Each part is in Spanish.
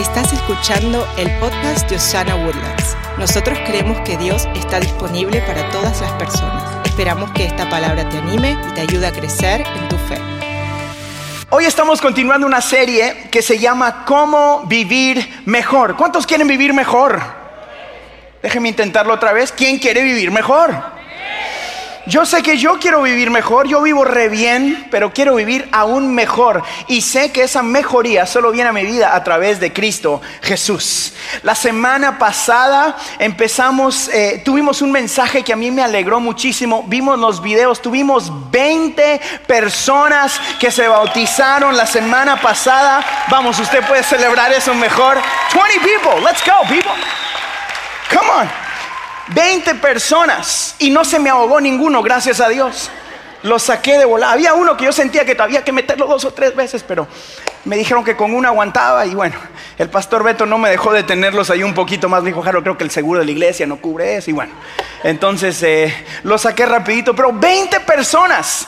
Estás escuchando el podcast de Osana Woodlands. Nosotros creemos que Dios está disponible para todas las personas. Esperamos que esta palabra te anime y te ayude a crecer en tu fe. Hoy estamos continuando una serie que se llama Cómo vivir mejor. ¿Cuántos quieren vivir mejor? Déjenme intentarlo otra vez. ¿Quién quiere vivir mejor? Yo sé que yo quiero vivir mejor, yo vivo re bien, pero quiero vivir aún mejor. Y sé que esa mejoría solo viene a mi vida a través de Cristo Jesús. La semana pasada empezamos, eh, tuvimos un mensaje que a mí me alegró muchísimo. Vimos los videos, tuvimos 20 personas que se bautizaron la semana pasada. Vamos, usted puede celebrar eso mejor. 20 people, let's go, people. Come on. 20 personas y no se me ahogó ninguno, gracias a Dios. Lo saqué de volar. Había uno que yo sentía que había que meterlo dos o tres veces, pero me dijeron que con una aguantaba y bueno, el pastor Beto no me dejó de tenerlos ahí un poquito más. Me dijo, Jaro, creo que el seguro de la iglesia no cubre eso y bueno. Entonces eh, lo saqué rapidito, pero 20 personas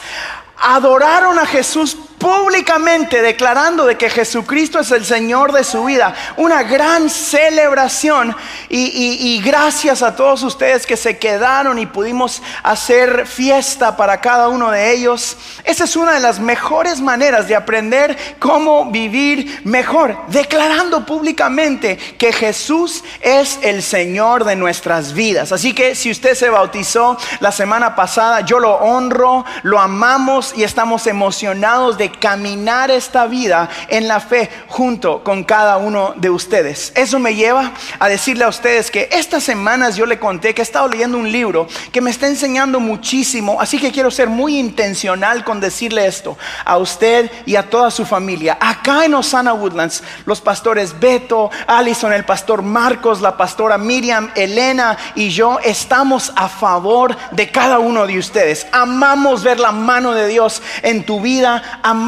adoraron a Jesús públicamente declarando de que Jesucristo es el Señor de su vida. Una gran celebración y, gracias a todos ustedes que se quedaron y pudimos hacer fiesta para cada uno de ellos. Esa es una de las mejores maneras de aprender cómo vivir mejor, declarando públicamente que Jesús es el Señor de nuestras vidas. Así que si usted se bautizó la semana pasada, yo lo honro, lo amamos y estamos emocionados de caminar esta vida en la fe junto con cada uno de ustedes. Eso me lleva a decirle a ustedes que estas semanas yo le conté que he estado leyendo un libro que me está enseñando muchísimo, así que quiero ser muy intencional con decirle esto a usted y a toda su familia. Acá en Osana Woodlands, los pastores Beto, Allison, el pastor Marcos, la pastora Miriam, Elena y yo estamos a favor de cada uno de ustedes. Amamos ver la mano de Dios en tu vida, amamos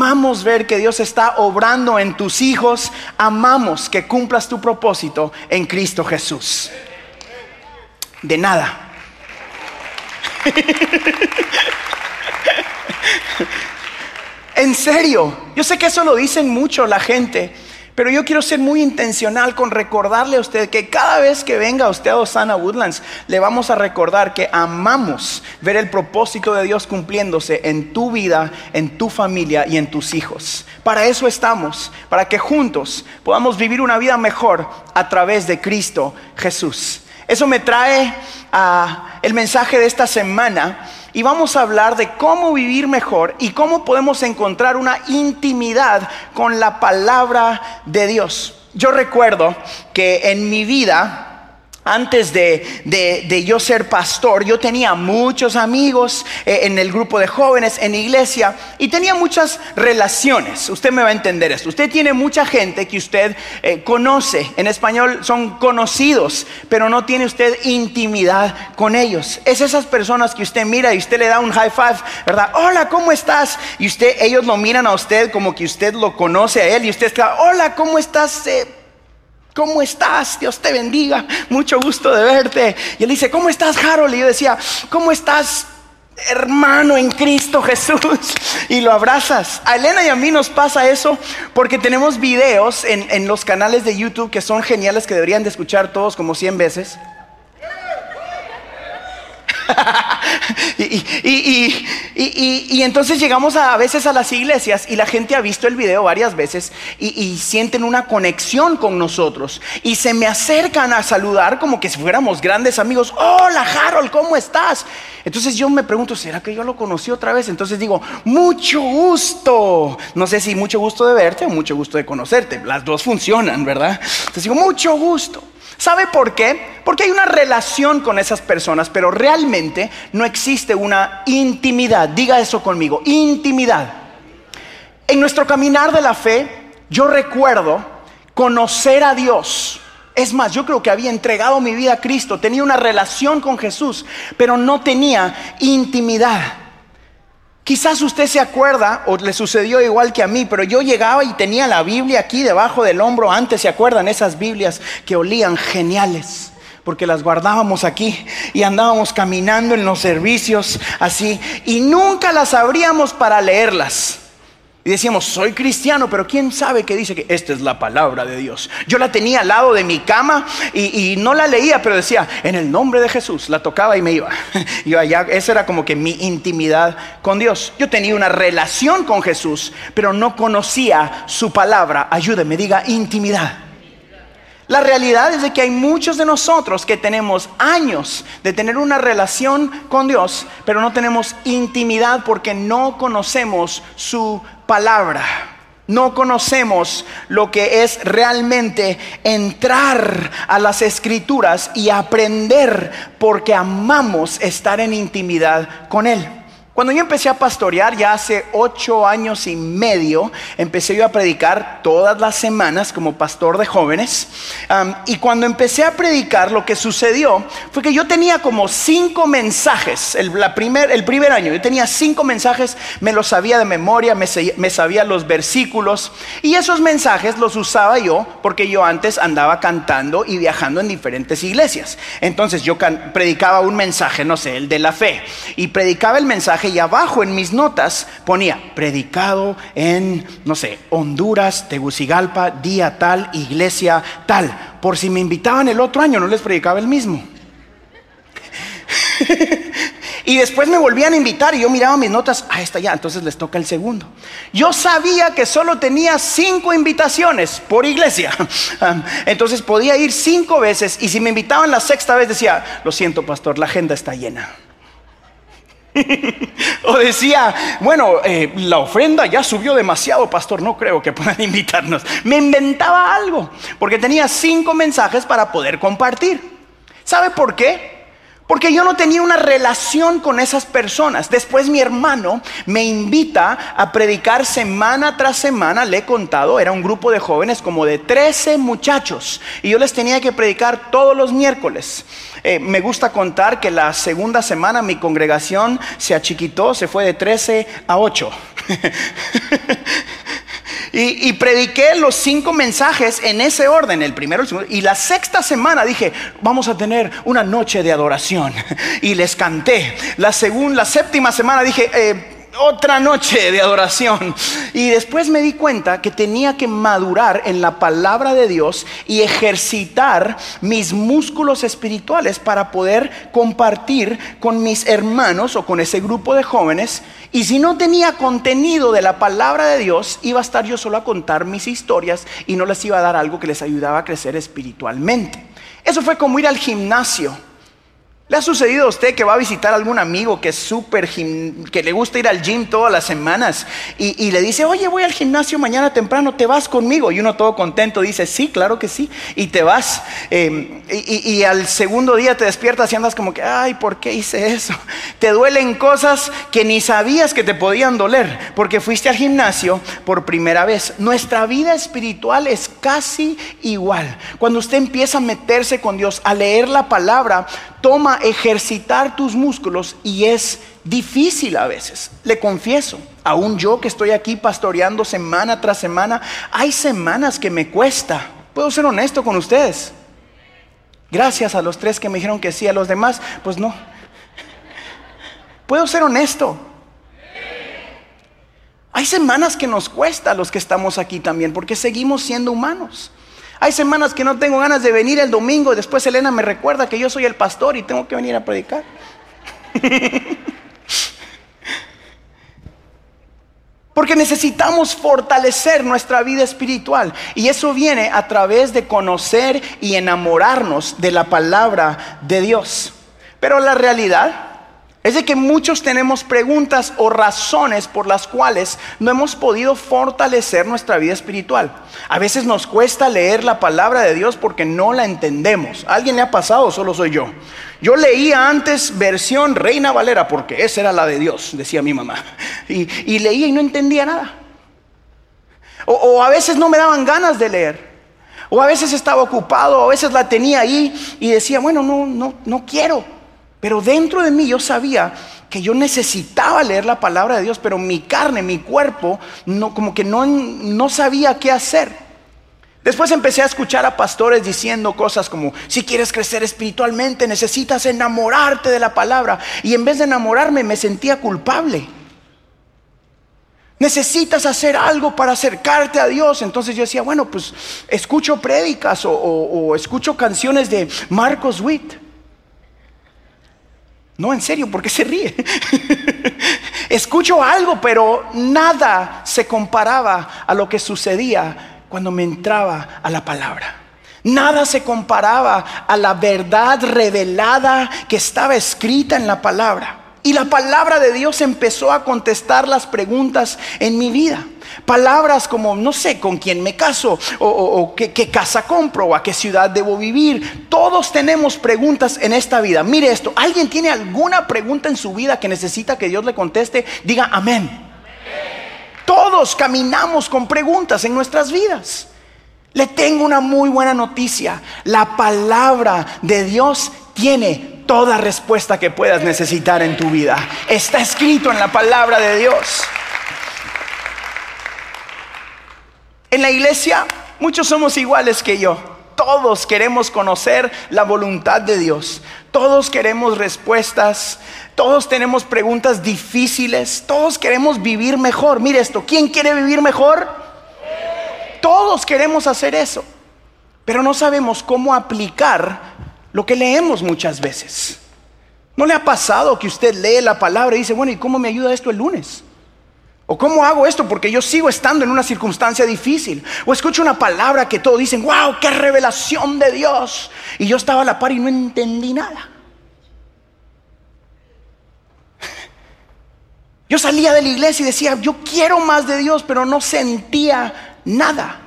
ver que Dios está obrando en tus hijos, amamos que cumplas tu propósito en Cristo Jesús. De nada. en serio, yo sé que eso lo dicen mucho la gente. Pero yo quiero ser muy intencional con recordarle a usted que cada vez que venga usted a Osana Woodlands, le vamos a recordar que amamos ver el propósito de Dios cumpliéndose en tu vida, en tu familia y en tus hijos. Para eso estamos, para que juntos podamos vivir una vida mejor a través de Cristo Jesús. Eso me trae a el mensaje de esta semana y vamos a hablar de cómo vivir mejor y cómo podemos encontrar una intimidad con la palabra de Dios. Yo recuerdo que en mi vida antes de, yo ser pastor, yo tenía muchos amigos eh, en el grupo de jóvenes, en iglesia, y tenía muchas relaciones. Usted me va a entender esto. Usted tiene mucha gente que usted eh, conoce. En español son conocidos, pero no tiene usted intimidad con ellos. Es esas personas que usted mira y usted le da un high five, ¿verdad? Hola, ¿cómo estás? Y usted, ellos lo miran a usted como que usted lo conoce a él y usted está, hola, ¿cómo estás? Eh, ¿Cómo estás? Dios te bendiga. Mucho gusto de verte. Y él dice, ¿cómo estás, Harold? Y yo decía, ¿cómo estás, hermano en Cristo Jesús? Y lo abrazas. A Elena y a mí nos pasa eso porque tenemos videos en, en los canales de YouTube que son geniales que deberían de escuchar todos como 100 veces. y, entonces llegamos a, veces a las iglesias y la gente ha visto el video varias veces y, sienten una conexión con nosotros y se me acercan a saludar como que si fuéramos grandes amigos. Hola Harold, ¿cómo estás? Entonces yo me pregunto, ¿será que yo lo conocí otra vez? Entonces digo, mucho gusto. No sé si mucho gusto de verte o mucho gusto de conocerte. Las dos funcionan, ¿verdad? Entonces digo, mucho gusto. ¿Sabe por qué? Porque hay una relación con esas personas, pero realmente no existe una intimidad. Diga eso conmigo, intimidad. En nuestro caminar de la fe, yo recuerdo conocer a Dios. Es más, yo creo que había entregado mi vida a Cristo, tenía una relación con Jesús, pero no tenía intimidad. Quizás usted se acuerda, o le sucedió igual que a mí, pero yo llegaba y tenía la Biblia aquí debajo del hombro. Antes se acuerdan esas Biblias que olían geniales, porque las guardábamos aquí y andábamos caminando en los servicios así, y nunca las abríamos para leerlas. Y decíamos, soy cristiano, pero ¿quién sabe qué dice que esta es la palabra de Dios? Yo la tenía al lado de mi cama y, no la leía, pero decía, en el nombre de Jesús, la tocaba y me iba. Yo allá, esa era como que mi intimidad con Dios. Yo tenía una relación con Jesús, pero no conocía su palabra. Ayúdeme, diga intimidad. La realidad es de que hay muchos de nosotros que tenemos años de tener una relación con Dios, pero no tenemos intimidad porque no conocemos su palabra. No conocemos lo que es realmente entrar a las escrituras y aprender porque amamos estar en intimidad con Él. Cuando yo empecé a pastorear ya hace ocho años y medio, empecé yo a predicar todas las semanas como pastor de jóvenes. y cuando empecé a predicar, lo que sucedió fue que yo tenía como cinco mensajes. El, primer, el primer año, yo tenía cinco mensajes, me los sabía de memoria, me, me sabía los versículos. Y esos mensajes los usaba yo porque yo antes andaba cantando y viajando en diferentes iglesias. Entonces yo predicaba un mensaje, no sé, el de la fe. Y predicaba el mensaje y abajo en mis notas ponía predicado en, no sé, Honduras, Tegucigalpa, día tal, iglesia tal. Por si me invitaban el otro año, no les predicaba el mismo. y después me volvían a invitar y yo miraba mis notas, ah, está ya, entonces les toca el segundo. Yo sabía que solo tenía cinco invitaciones por iglesia. entonces podía ir cinco veces y si me invitaban la sexta vez decía, lo siento pastor, la agenda está llena. o decía, bueno, eh, la ofrenda ya subió demasiado, pastor, no creo que puedan invitarnos. Me inventaba algo, porque tenía cinco mensajes para poder compartir. ¿Sabe por qué? Porque yo no tenía una relación con esas personas. Después mi hermano me invita a predicar semana tras semana, le he contado, era un grupo de jóvenes como de 13 muchachos y yo les tenía que predicar todos los miércoles. Eh, me gusta contar que la segunda semana mi congregación se achiquitó, se fue de 13 a 8. Y, prediqué los cinco mensajes en ese orden, el primero, el segundo. Y la sexta semana dije, vamos a tener una noche de adoración. Y les canté. La segunda, la séptima semana dije, eh, otra noche de adoración. Y después me di cuenta que tenía que madurar en la palabra de Dios y ejercitar mis músculos espirituales para poder compartir con mis hermanos o con ese grupo de jóvenes. Y si no tenía contenido de la palabra de Dios, iba a estar yo solo a contar mis historias y no les iba a dar algo que les ayudaba a crecer espiritualmente. Eso fue como ir al gimnasio. ¿Le ha sucedido a usted que va a visitar a algún amigo que es súper, que le gusta ir al gym todas las semanas y, le dice, oye, voy al gimnasio mañana temprano, ¿te vas conmigo? Y uno todo contento dice, sí, claro que sí, y te vas. Em, y, al segundo día te despiertas y andas como que, ay, ¿por qué hice eso? Te duelen cosas que ni sabías que te podían doler porque fuiste al gimnasio por primera vez. Nuestra vida espiritual es casi igual. Cuando usted empieza a meterse con Dios, a leer la palabra, toma ejercitar tus músculos y es difícil a veces, le confieso. Aún yo que estoy aquí pastoreando semana tras semana, hay semanas que me cuesta. Puedo ser honesto con ustedes. Gracias a los tres que me dijeron que sí, a los demás, pues no. Puedo ser honesto. Hay semanas que nos cuesta a los que estamos aquí también, porque seguimos siendo humanos. Hay semanas que no tengo ganas de venir el domingo después Elena me recuerda que yo soy el pastor y tengo que venir a predicar. Porque necesitamos fortalecer nuestra vida espiritual. Y eso viene a través de conocer y enamorarnos de la palabra de Dios. Pero la realidad es de que muchos tenemos preguntas o razones por las cuales no hemos podido fortalecer nuestra vida espiritual. A veces nos cuesta leer la palabra de Dios porque no la entendemos. ¿A ¿Alguien le ha pasado solo soy yo? Yo leía antes versión Reina Valera porque esa era la de Dios, decía mi mamá. Y, leía y no entendía nada. O, o a veces no me daban ganas de leer. O a veces estaba ocupado, o a veces la tenía ahí y decía, bueno, no, no, no quiero. Pero dentro de mí yo sabía que yo necesitaba leer la palabra de Dios, pero mi carne, mi cuerpo, no, como que no, no sabía qué hacer. Después empecé a escuchar a pastores diciendo cosas como, si quieres crecer espiritualmente, necesitas enamorarte de la palabra. Y en vez de enamorarme, me sentía culpable. Necesitas hacer algo para acercarte a Dios. Entonces yo decía, bueno, pues escucho prédicas o, escucho canciones de Marcos Witt. No, en serio, ¿por qué se ríe? escucho algo, pero nada se comparaba a lo que sucedía cuando me entraba a la palabra. Nada se comparaba a la verdad revelada que estaba escrita en la palabra. Y la palabra de Dios empezó a contestar las preguntas en mi vida. Palabras como, no sé, con quién me caso, o, qué, casa compro, o a qué ciudad debo vivir. Todos tenemos preguntas en esta vida. Mire esto, ¿alguien tiene alguna pregunta en su vida que necesita que Dios le conteste? Diga amén. Todos caminamos con preguntas en nuestras vidas. Le tengo una muy buena noticia. La palabra de Dios tiene toda respuesta que puedas necesitar en tu vida. Está escrito en la palabra de Dios. En la iglesia muchos somos iguales que yo. Todos queremos conocer la voluntad de Dios. Todos queremos respuestas. Todos tenemos preguntas difíciles. Todos queremos vivir mejor. Mire esto. ¿Quién quiere vivir mejor? Todos queremos hacer eso. Pero no sabemos cómo aplicar lo que leemos muchas veces. ¿No le ha pasado que usted lee la palabra y dice, bueno, ¿y cómo me ayuda esto el lunes? ¿O cómo hago esto? Porque yo sigo estando en una circunstancia difícil. O escucho una palabra que todos dicen, wow, qué revelación de Dios. Y yo estaba a la par y no entendí nada. Yo salía de la iglesia y decía, yo quiero más de Dios, pero no sentía nada.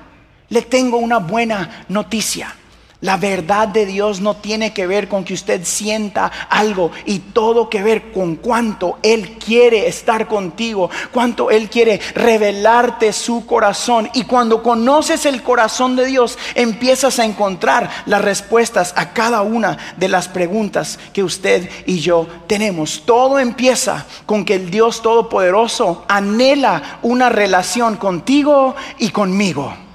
Le tengo una buena noticia. La verdad de Dios no tiene que ver con que usted sienta algo y todo que ver con cuánto Él quiere estar contigo, cuánto Él quiere revelarte su corazón. Y cuando conoces el corazón de Dios, empiezas a encontrar las respuestas a cada una de las preguntas que usted y yo tenemos. Todo empieza con que el Dios Todopoderoso anhela una relación contigo y conmigo.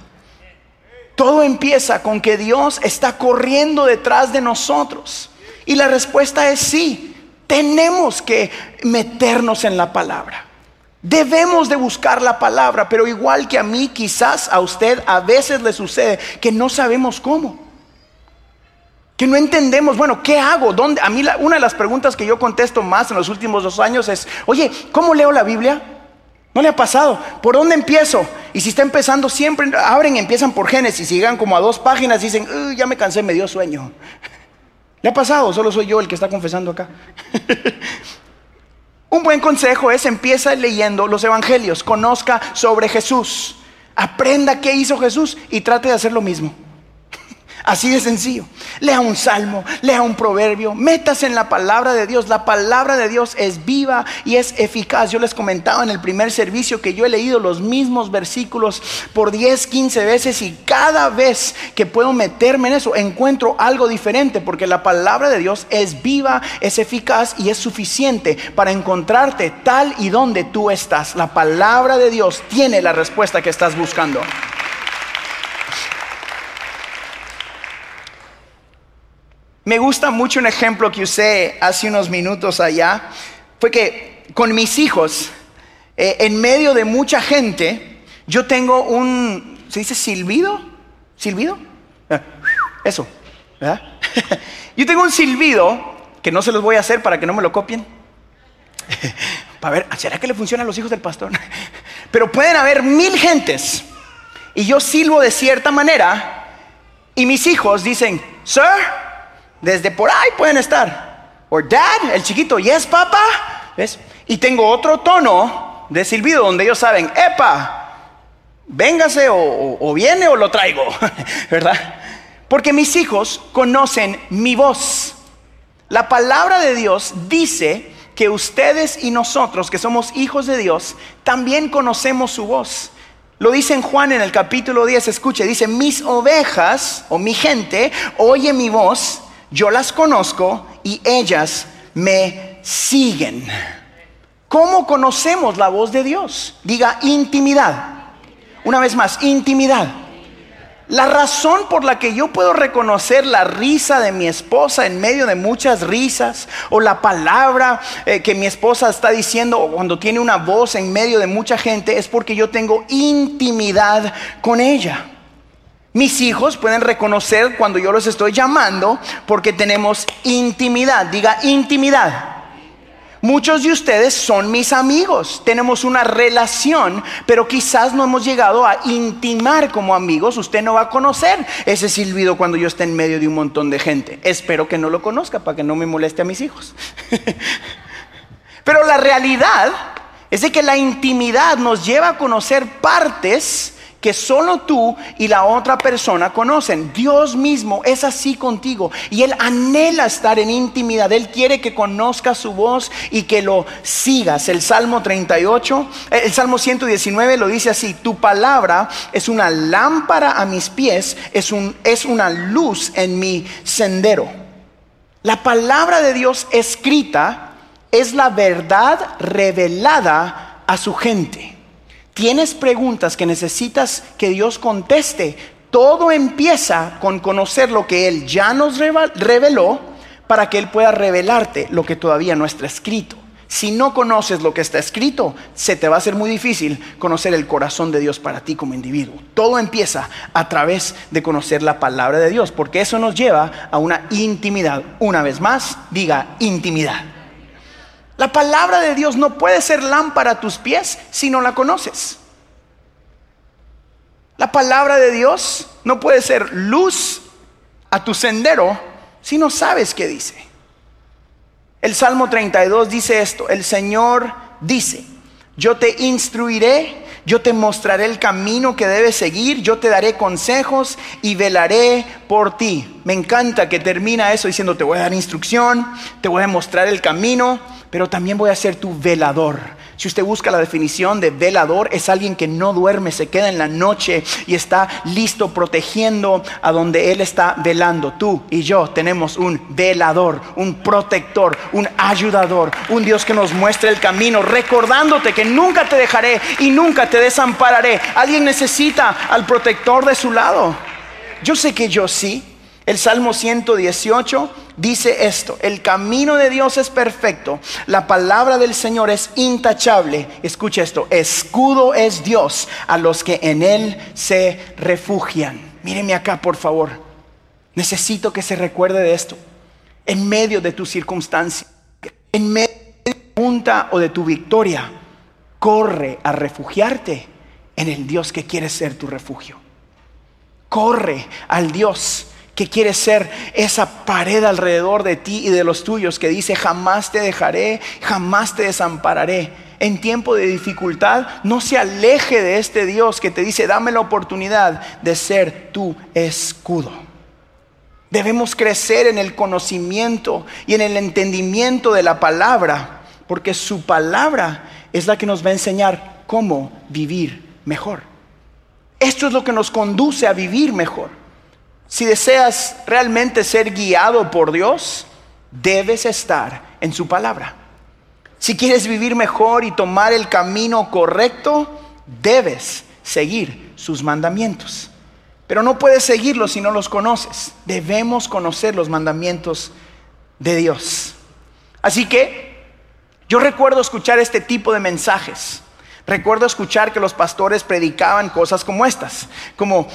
Todo empieza con que Dios está corriendo detrás de nosotros. Y la respuesta es sí, tenemos que meternos en la palabra. Debemos de buscar la palabra, pero igual que a mí, quizás a usted a veces le sucede que no sabemos cómo. Que no entendemos, bueno, ¿qué hago? ¿Dónde? A mí una de las preguntas que yo contesto más en los últimos dos años es, oye, ¿cómo leo la Biblia? ¿No le ha pasado? ¿Por dónde empiezo? Y si está empezando, siempre abren empiezan por Génesis y llegan como a dos páginas y dicen, ya me cansé, me dio sueño. ¿Le ha pasado? Solo soy yo el que está confesando acá. Un buen consejo es empieza leyendo los evangelios, conozca sobre Jesús, aprenda qué hizo Jesús y trate de hacer lo mismo. Así de sencillo. Lea un salmo, lea un proverbio, métase en la palabra de Dios. La palabra de Dios es viva y es eficaz. Yo les comentaba en el primer servicio que yo he leído los mismos versículos por 10, 15 veces y cada vez que puedo meterme en eso encuentro algo diferente porque la palabra de Dios es viva, es eficaz y es suficiente para encontrarte tal y donde tú estás. La palabra de Dios tiene la respuesta que estás buscando. Me gusta mucho un ejemplo que usé hace unos minutos allá. Fue que con mis hijos, eh, en medio de mucha gente, yo tengo un, ¿se dice silbido? ¿Silbido? Ah, eso, yo tengo un silbido que no se los voy a hacer para que no me lo copien. para ver, ¿será que le funciona a los hijos del pastor? Pero pueden haber mil gentes y yo silbo de cierta manera y mis hijos dicen, Sir, desde por ahí pueden estar. O dad, el chiquito, yes, papá. ¿Ves? Y tengo otro tono de silbido donde ellos saben, epa, véngase o, o viene o lo traigo, ¿verdad? Porque mis hijos conocen mi voz. La palabra de Dios dice que ustedes y nosotros, que somos hijos de Dios, también conocemos su voz. Lo dice en Juan en el capítulo 10, escuche, dice, mis ovejas o mi gente oye mi voz yo las conozco y ellas me siguen. ¿Cómo conocemos la voz de Dios? Diga intimidad. Una vez más, intimidad. La razón por la que yo puedo reconocer la risa de mi esposa en medio de muchas risas, o la palabra eh, que mi esposa está diciendo cuando tiene una voz en medio de mucha gente, es porque yo tengo intimidad con ella. Mis hijos pueden reconocer cuando yo los estoy llamando porque tenemos intimidad. Diga intimidad. Muchos de ustedes son mis amigos, tenemos una relación, pero quizás no hemos llegado a intimar como amigos. Usted no va a conocer ese silbido cuando yo esté en medio de un montón de gente. Espero que no lo conozca para que no me moleste a mis hijos. pero la realidad es de que la intimidad nos lleva a conocer partes que solo tú y la otra persona conocen. Dios mismo es así contigo y Él anhela estar en intimidad. Él quiere que conozcas su voz y que lo sigas. El Salmo 38, eh, el Salmo 119 lo dice así, tu palabra es una lámpara a mis pies, es, un, es una luz en mi sendero. La palabra de Dios escrita es la verdad revelada a su gente tienes preguntas que necesitas que Dios conteste, todo empieza con conocer lo que Él ya nos reveló para que Él pueda revelarte lo que todavía no está escrito. Si no conoces lo que está escrito, se te va a hacer muy difícil conocer el corazón de Dios para ti como individuo. Todo empieza a través de conocer la palabra de Dios, porque eso nos lleva a una intimidad. Una vez más, diga intimidad. La palabra de Dios no puede ser lámpara a tus pies si no la conoces. La palabra de Dios no puede ser luz a tu sendero si no sabes qué dice. El Salmo 32 dice esto, el Señor dice, yo te instruiré, yo te mostraré el camino que debes seguir, yo te daré consejos y velaré por ti. Me encanta que termina eso diciendo, te voy a dar instrucción, te voy a mostrar el camino, pero también voy a ser tu velador. Si usted busca la definición de velador, es alguien que no duerme, se queda en la noche y está listo protegiendo a donde Él está velando. Tú y yo tenemos un velador, un protector, un ayudador, un Dios que nos muestra el camino, recordándote que nunca te dejaré y nunca te desampararé. Alguien necesita al protector de su lado. Yo sé que yo sí. El Salmo 118 dice esto, el camino de Dios es perfecto, la palabra del Señor es intachable. Escucha esto, escudo es Dios a los que en Él se refugian. Míreme acá, por favor. Necesito que se recuerde de esto. En medio de tu circunstancia, en medio de tu punta o de tu victoria, corre a refugiarte en el Dios que quiere ser tu refugio. Corre al Dios que quiere ser esa pared alrededor de ti y de los tuyos que dice, jamás te dejaré, jamás te desampararé. En tiempo de dificultad, no se aleje de este Dios que te dice, dame la oportunidad de ser tu escudo. Debemos crecer en el conocimiento y en el entendimiento de la palabra, porque su palabra es la que nos va a enseñar cómo vivir mejor. Esto es lo que nos conduce a vivir mejor. Si deseas realmente ser guiado por Dios, debes estar en su palabra. Si quieres vivir mejor y tomar el camino correcto, debes seguir sus mandamientos. Pero no puedes seguirlos si no los conoces. Debemos conocer los mandamientos de Dios. Así que yo recuerdo escuchar este tipo de mensajes. Recuerdo escuchar que los pastores predicaban cosas como estas, como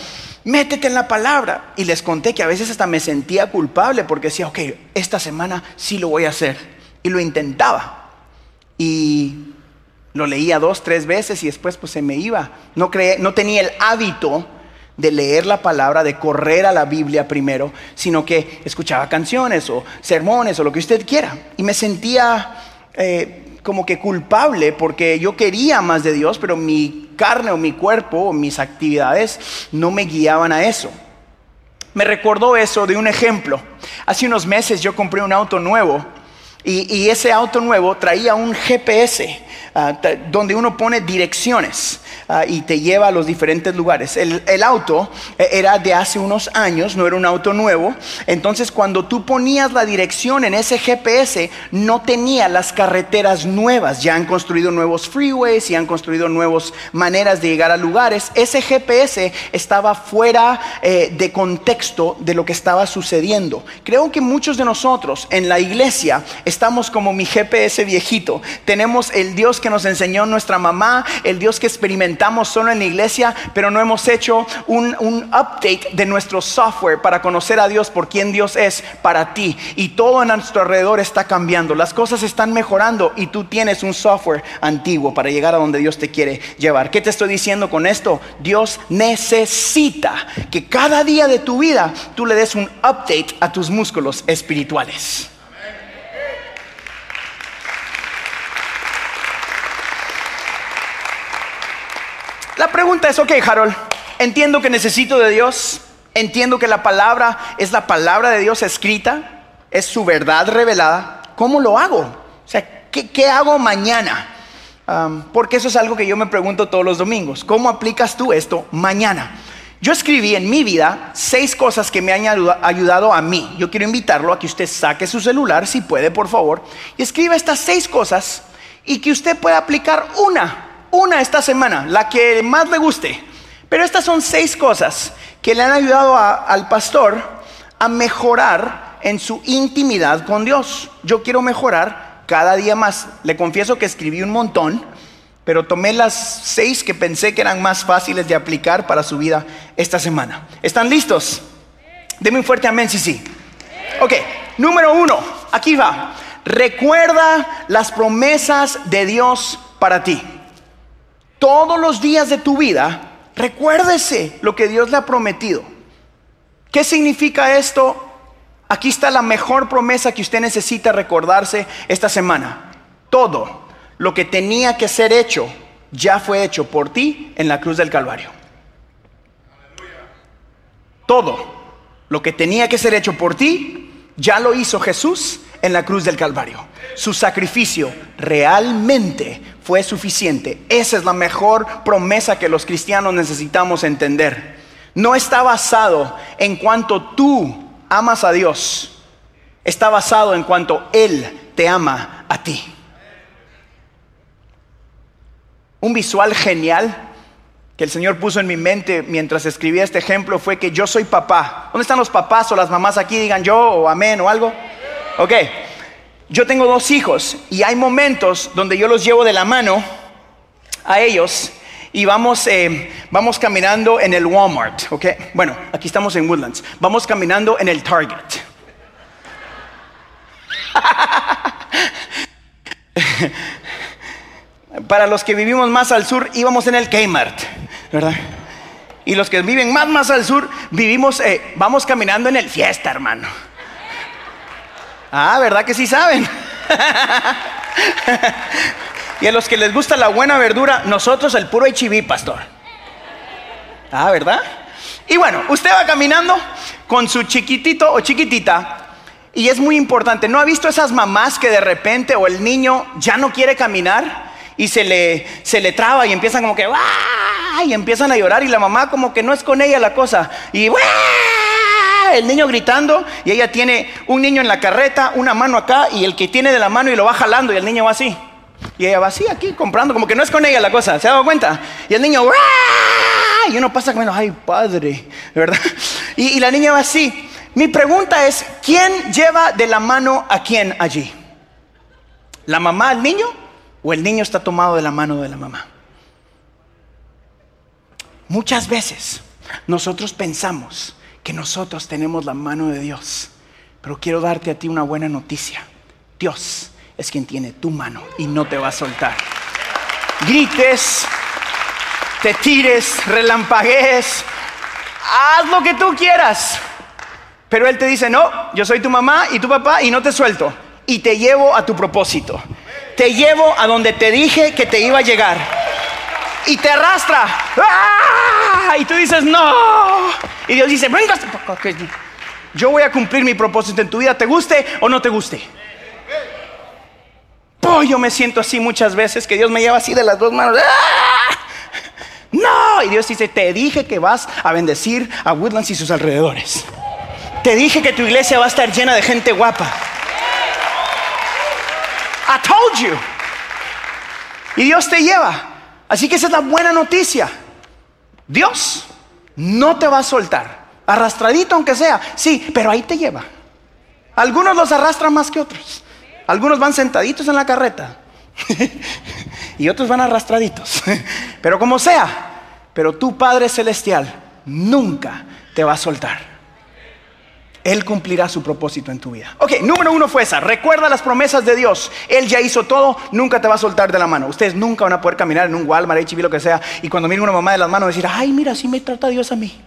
métete en la palabra. Y les conté que a veces hasta me sentía culpable porque decía, ok, esta semana sí lo voy a hacer. Y lo intentaba. Y lo leía dos, tres veces y después pues se me iba. No, no tenía el hábito de leer la palabra, de correr a la Biblia primero, sino que escuchaba canciones o sermones o lo que usted quiera. Y me sentía eh, como que culpable porque yo quería más de Dios, pero mi carne o mi cuerpo o mis actividades no me guiaban a eso. Me recordó eso de un ejemplo. Hace unos meses yo compré un auto nuevo y, ese auto nuevo traía un GPS ah, donde uno pone direcciones. Ah, y te lleva a los diferentes lugares. El, el auto eh, era de hace unos años, no era un auto nuevo. Entonces cuando tú ponías la dirección en ese GPS, no tenía las carreteras nuevas. Ya han construido nuevos freeways y han construido nuevas maneras de llegar a lugares. Ese GPS estaba fuera eh, de contexto de lo que estaba sucediendo. Creo que muchos de nosotros en la iglesia estamos como mi GPS viejito. Tenemos el Dios que nos enseñó nuestra mamá, el Dios que experimentamos solo en la iglesia, pero no hemos hecho un, update de nuestro software para conocer a Dios por quién Dios es para ti. Y todo a nuestro alrededor está cambiando. Las cosas están mejorando y tú tienes un software antiguo para llegar a donde Dios te quiere llevar. ¿Qué te estoy diciendo con esto? Dios necesita que cada día de tu vida tú le des un update a tus músculos espirituales. La pregunta es, ok, Harold, entiendo que necesito de Dios, entiendo que la palabra es la palabra de Dios escrita, es su verdad revelada. ¿Cómo lo hago? O sea, ¿qué, hago mañana? porque eso es algo que yo me pregunto todos los domingos. ¿Cómo aplicas tú esto mañana? Yo escribí en mi vida seis cosas que me han ayudado a mí. Yo quiero invitarlo a que usted saque su celular, si puede, por favor, y escriba estas seis cosas y que usted pueda aplicar una una esta semana, la que más le guste. Pero estas son seis cosas que le han ayudado al pastor a mejorar en su intimidad con Dios. Yo quiero mejorar cada día más. Le confieso que escribí un montón, pero tomé las seis que pensé que eran más fáciles de aplicar para su vida esta semana. ¿Están listos? Deme un fuerte amén, sí, sí. Ok, número uno, aquí va. Recuerda las promesas de Dios para ti todos los días de tu vida, recuérdese lo que Dios le ha prometido. ¿Qué significa esto? Aquí está la mejor promesa que usted necesita recordarse esta semana. Todo lo que tenía que ser hecho ya fue hecho por ti en la cruz del Calvario. Todo lo que tenía que ser hecho por ti ya lo hizo Jesús en la cruz del Calvario. Su sacrificio realmente fue suficiente. Esa es la mejor promesa que los cristianos necesitamos entender. No está basado en cuanto tú amas a Dios. Está basado en cuanto Él te ama a ti. Un visual genial que el Señor puso en mi mente mientras escribía este ejemplo fue que yo soy papá. ¿Dónde están los papás o las mamás aquí? Digan yo o amén o algo. Ok, yo tengo dos hijos y hay momentos donde yo los llevo de la mano a ellos y vamos, eh, vamos caminando en el Walmart, ¿ok? Bueno, aquí estamos en Woodlands. Vamos caminando en el Target. Para los que vivimos más al sur, íbamos en el Kmart, ¿verdad? Y los que viven más, más al sur, vivimos, eh, vamos caminando en el Fiesta, hermano. Ah, ¿verdad que sí saben? y a los que les gusta la buena verdura, nosotros el puro HIV, pastor. Ah, ¿verdad? Y bueno, usted va caminando con su chiquitito o chiquitita y es muy importante, ¿no ha visto esas mamás que de repente o el niño ya no quiere caminar y se le, se le traba y empiezan como que y empiezan a llorar y la mamá como que no es con ella la cosa y el niño gritando y ella tiene un niño en la carreta, una mano acá y el que tiene de la mano y lo va jalando y el niño va así. Y ella va así aquí comprando, como que no es con ella la cosa, ¿se ha dado cuenta? Y el niño, y uno pasa comiendo, ay padre, ¿verdad? Y, y la niña va así. Mi pregunta es, ¿quién lleva de la mano a quién allí? ¿La mamá al niño o el niño está tomado de la mano de la mamá? Muchas veces nosotros pensamos que nosotros tenemos la mano de Dios. Pero quiero darte a ti una buena noticia. Dios es quien tiene tu mano y no te va a soltar. Grites, te tires, relampaguees, haz lo que tú quieras. Pero Él te dice, no, yo soy tu mamá y tu papá y no te suelto. Y te llevo a tu propósito. Te llevo a donde te dije que te iba a llegar. Y te arrastra. ¡Ah! Y tú dices, no. Y Dios dice, venga, yo voy a cumplir mi propósito en tu vida, te guste o no te guste. Oh, yo me siento así muchas veces, que Dios me lleva así de las dos manos. ¡Ah! No, y Dios dice, te dije que vas a bendecir a Woodlands y sus alrededores. Te dije que tu iglesia va a estar llena de gente guapa. I told you. Y Dios te lleva. Así que esa es la buena noticia. Dios no te va a soltar. Arrastradito aunque sea. Sí, pero ahí te lleva. Algunos los arrastran más que otros. Algunos van sentaditos en la carreta. y otros van arrastraditos. pero como sea, pero tu Padre Celestial nunca te va a soltar. Él cumplirá su propósito en tu vida. Ok, número uno fue esa. Recuerda las promesas de Dios. Él ya hizo todo, nunca te va a soltar de la mano. Ustedes nunca van a poder caminar en un Walmart, HB, lo que sea, y cuando miren una mamá de las manos decir, ay, mira, así me trata Dios a mí.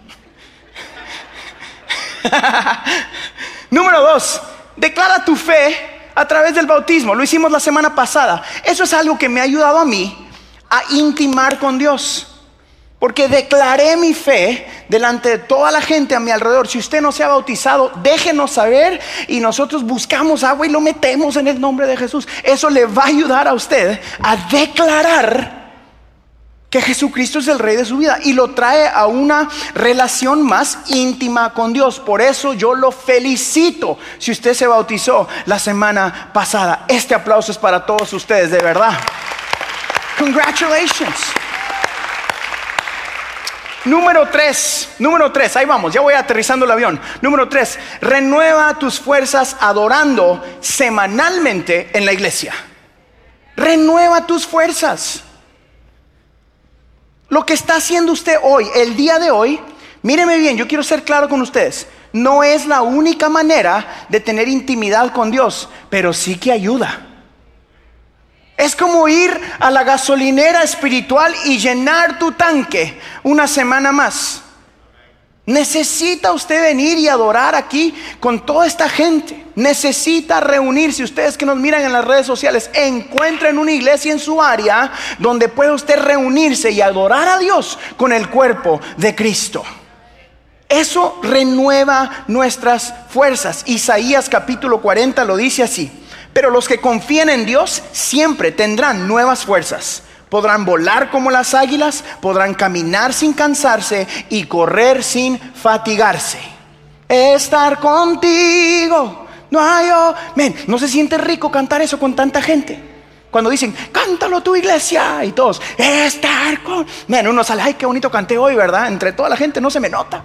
número dos, declara tu fe a través del bautismo. Lo hicimos la semana pasada. Eso es algo que me ha ayudado a mí a intimar con Dios. Porque declaré mi fe delante de toda la gente a mi alrededor. Si usted no se ha bautizado, déjenos saber y nosotros buscamos agua y lo metemos en el nombre de Jesús. Eso le va a ayudar a usted a declarar que Jesucristo es el rey de su vida y lo trae a una relación más íntima con Dios. Por eso yo lo felicito si usted se bautizó la semana pasada. Este aplauso es para todos ustedes, de verdad. Congratulations. Número tres, número tres, ahí vamos, ya voy aterrizando el avión. Número tres, renueva tus fuerzas adorando semanalmente en la iglesia. Renueva tus fuerzas. Lo que está haciendo usted hoy, el día de hoy, míreme bien, yo quiero ser claro con ustedes. No es la única manera de tener intimidad con Dios, pero sí que ayuda. Es como ir a la gasolinera espiritual y llenar tu tanque una semana más. Necesita usted venir y adorar aquí con toda esta gente. Necesita reunirse. Ustedes que nos miran en las redes sociales, encuentren una iglesia en su área donde puede usted reunirse y adorar a Dios con el cuerpo de Cristo. Eso renueva nuestras fuerzas. Isaías capítulo 40 lo dice así. Pero los que confíen en Dios siempre tendrán nuevas fuerzas. Podrán volar como las águilas, podrán caminar sin cansarse y correr sin fatigarse. Estar contigo. No hay, oh, no se siente rico cantar eso con tanta gente. Cuando dicen, cántalo tu iglesia, y todos, estar con. Men, uno sale, ay, qué bonito canté hoy, ¿verdad? Entre toda la gente no se me nota.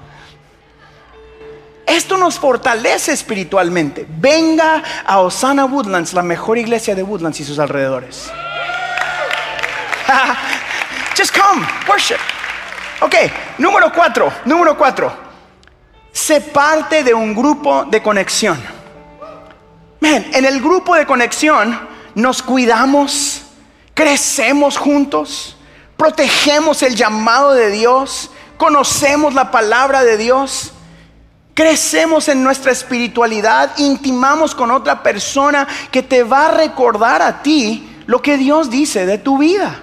Esto nos fortalece espiritualmente. Venga a Osana Woodlands, la mejor iglesia de Woodlands y sus alrededores. Just come, worship. Ok, número cuatro, número cuatro. Se parte de un grupo de conexión. en el grupo de conexión nos cuidamos, crecemos juntos, protegemos el llamado de Dios, conocemos la palabra de Dios crecemos en nuestra espiritualidad, intimamos con otra persona que te va a recordar a ti lo que Dios dice de tu vida.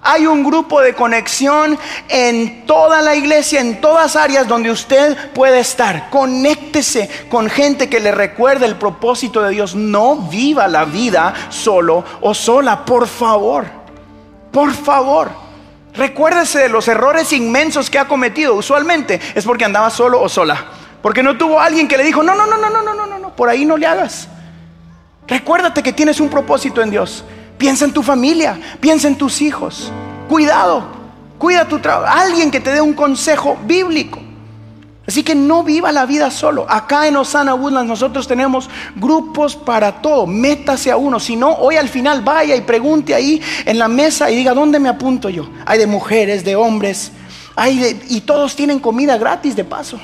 Hay un grupo de conexión en toda la iglesia, en todas áreas donde usted puede estar. Conéctese con gente que le recuerde el propósito de Dios. No viva la vida solo o sola, por favor. Por favor. Recuérdese de los errores inmensos que ha cometido. Usualmente es porque andaba solo o sola. Porque no tuvo alguien que le dijo, no, no, no, no, no, no, no, no, por ahí no le hagas. Recuérdate que tienes un propósito en Dios. Piensa en tu familia, piensa en tus hijos. Cuidado, cuida tu trabajo. Alguien que te dé un consejo bíblico. Así que no viva la vida solo. Acá en Osana Woodlands nosotros tenemos grupos para todo. Métase a uno. Si no, hoy al final vaya y pregunte ahí en la mesa y diga, ¿dónde me apunto yo? Hay de mujeres, de hombres. Hay de, y todos tienen comida gratis de paso.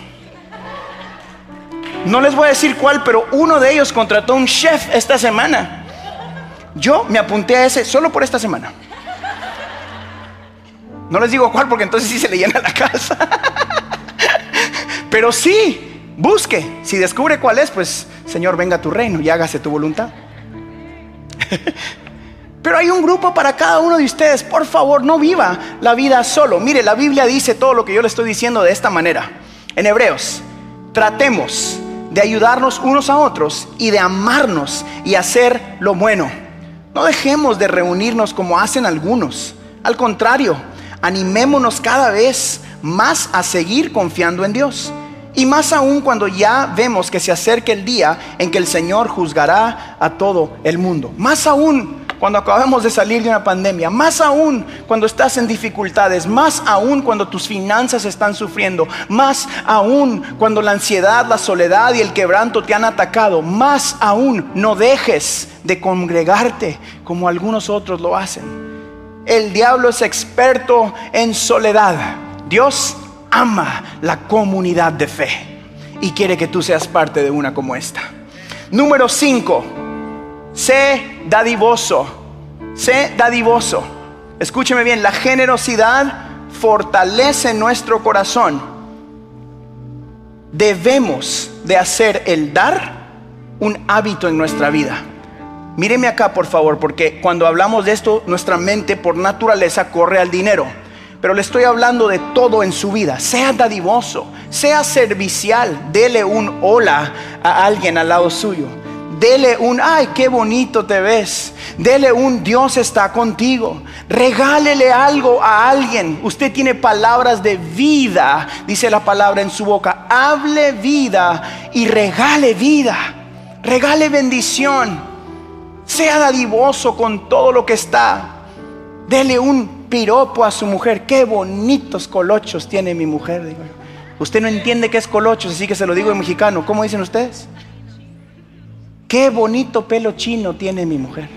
No les voy a decir cuál, pero uno de ellos contrató un chef esta semana. Yo me apunté a ese solo por esta semana. No les digo cuál porque entonces sí se le llena la casa. Pero sí, busque. Si descubre cuál es, pues Señor, venga a tu reino y hágase tu voluntad. Pero hay un grupo para cada uno de ustedes. Por favor, no viva la vida solo. Mire, la Biblia dice todo lo que yo le estoy diciendo de esta manera. En Hebreos, tratemos de ayudarnos unos a otros y de amarnos y hacer lo bueno. No dejemos de reunirnos como hacen algunos. Al contrario, animémonos cada vez más a seguir confiando en Dios. Y más aún cuando ya vemos que se acerca el día en que el Señor juzgará a todo el mundo. Más aún cuando acabamos de salir de una pandemia, más aún cuando estás en dificultades, más aún cuando tus finanzas están sufriendo, más aún cuando la ansiedad, la soledad y el quebranto te han atacado, más aún no dejes de congregarte como algunos otros lo hacen. El diablo es experto en soledad. Dios ama la comunidad de fe y quiere que tú seas parte de una como esta. Número 5, sé dadivoso, sé dadivoso. Escúcheme bien, la generosidad fortalece nuestro corazón. Debemos de hacer el dar un hábito en nuestra vida. Míreme acá, por favor, porque cuando hablamos de esto, nuestra mente por naturaleza corre al dinero pero le estoy hablando de todo en su vida. Sea dadivoso, sea servicial, dele un hola a alguien al lado suyo. Dele un, ay, qué bonito te ves. Dele un, Dios está contigo. Regálele algo a alguien. Usted tiene palabras de vida, dice la palabra en su boca. Hable vida y regale vida. Regale bendición. Sea dadivoso con todo lo que está. Dele un piropo a su mujer. Qué bonitos colochos tiene mi mujer. Digo Usted no entiende qué es colochos, así que se lo digo en mexicano. ¿Cómo dicen ustedes? Qué bonito pelo chino tiene mi mujer.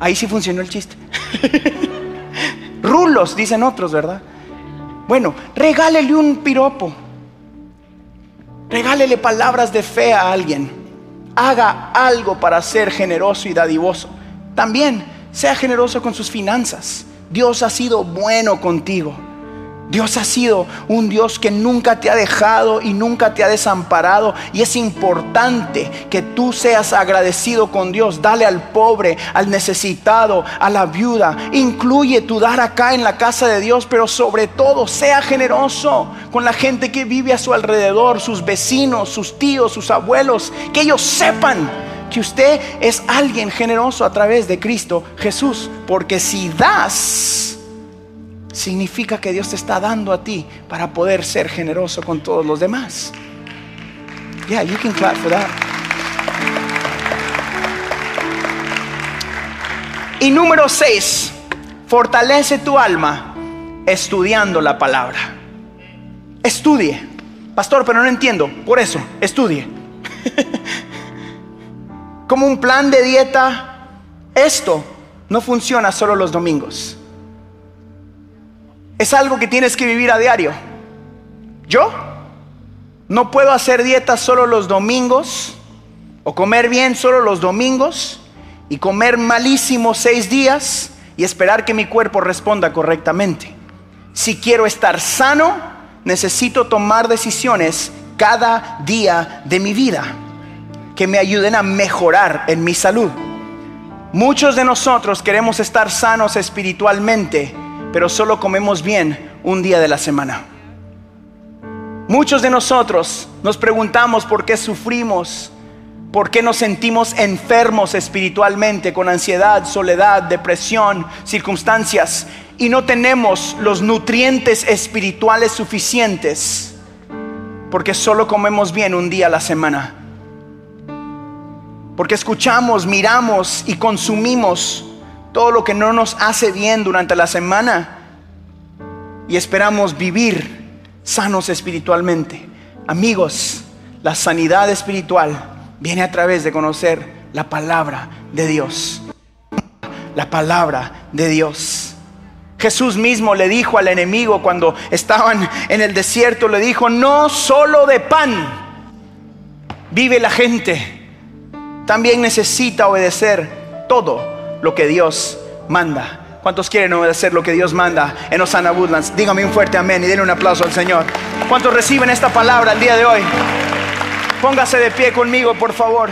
Ahí sí funcionó el chiste. Rulos, dicen otros, ¿verdad? Bueno, regálele un piropo. Regálele palabras de fe a alguien. Haga algo para ser generoso y dadivoso. También sea generoso con sus finanzas. Dios ha sido bueno contigo. Dios ha sido un Dios que nunca te ha dejado y nunca te ha desamparado. Y es importante que tú seas agradecido con Dios. Dale al pobre, al necesitado, a la viuda. Incluye tu dar acá en la casa de Dios, pero sobre todo sea generoso con la gente que vive a su alrededor, sus vecinos, sus tíos, sus abuelos. Que ellos sepan que usted es alguien generoso a través de Cristo Jesús. Porque si das, significa que Dios te está dando a ti para poder ser generoso con todos los demás. Yeah, you can clap for that. Y número 6, fortalece tu alma estudiando la palabra. Estudie. Pastor, pero no entiendo. Por eso, estudie. como un plan de dieta, esto no funciona solo los domingos. Es algo que tienes que vivir a diario. Yo no puedo hacer dieta solo los domingos o comer bien solo los domingos y comer malísimo seis días y esperar que mi cuerpo responda correctamente. Si quiero estar sano, necesito tomar decisiones cada día de mi vida que me ayuden a mejorar en mi salud. Muchos de nosotros queremos estar sanos espiritualmente, pero solo comemos bien un día de la semana. Muchos de nosotros nos preguntamos por qué sufrimos, por qué nos sentimos enfermos espiritualmente con ansiedad, soledad, depresión, circunstancias, y no tenemos los nutrientes espirituales suficientes, porque solo comemos bien un día a la semana. Porque escuchamos, miramos y consumimos todo lo que no nos hace bien durante la semana y esperamos vivir sanos espiritualmente. Amigos, la sanidad espiritual viene a través de conocer la palabra de Dios. La palabra de Dios. Jesús mismo le dijo al enemigo cuando estaban en el desierto, le dijo, no solo de pan vive la gente también necesita obedecer todo lo que Dios manda. ¿Cuántos quieren obedecer lo que Dios manda en Osana Woodlands? Dígame un fuerte amén y denle un aplauso al Señor. ¿Cuántos reciben esta palabra el día de hoy? Póngase de pie conmigo, por favor.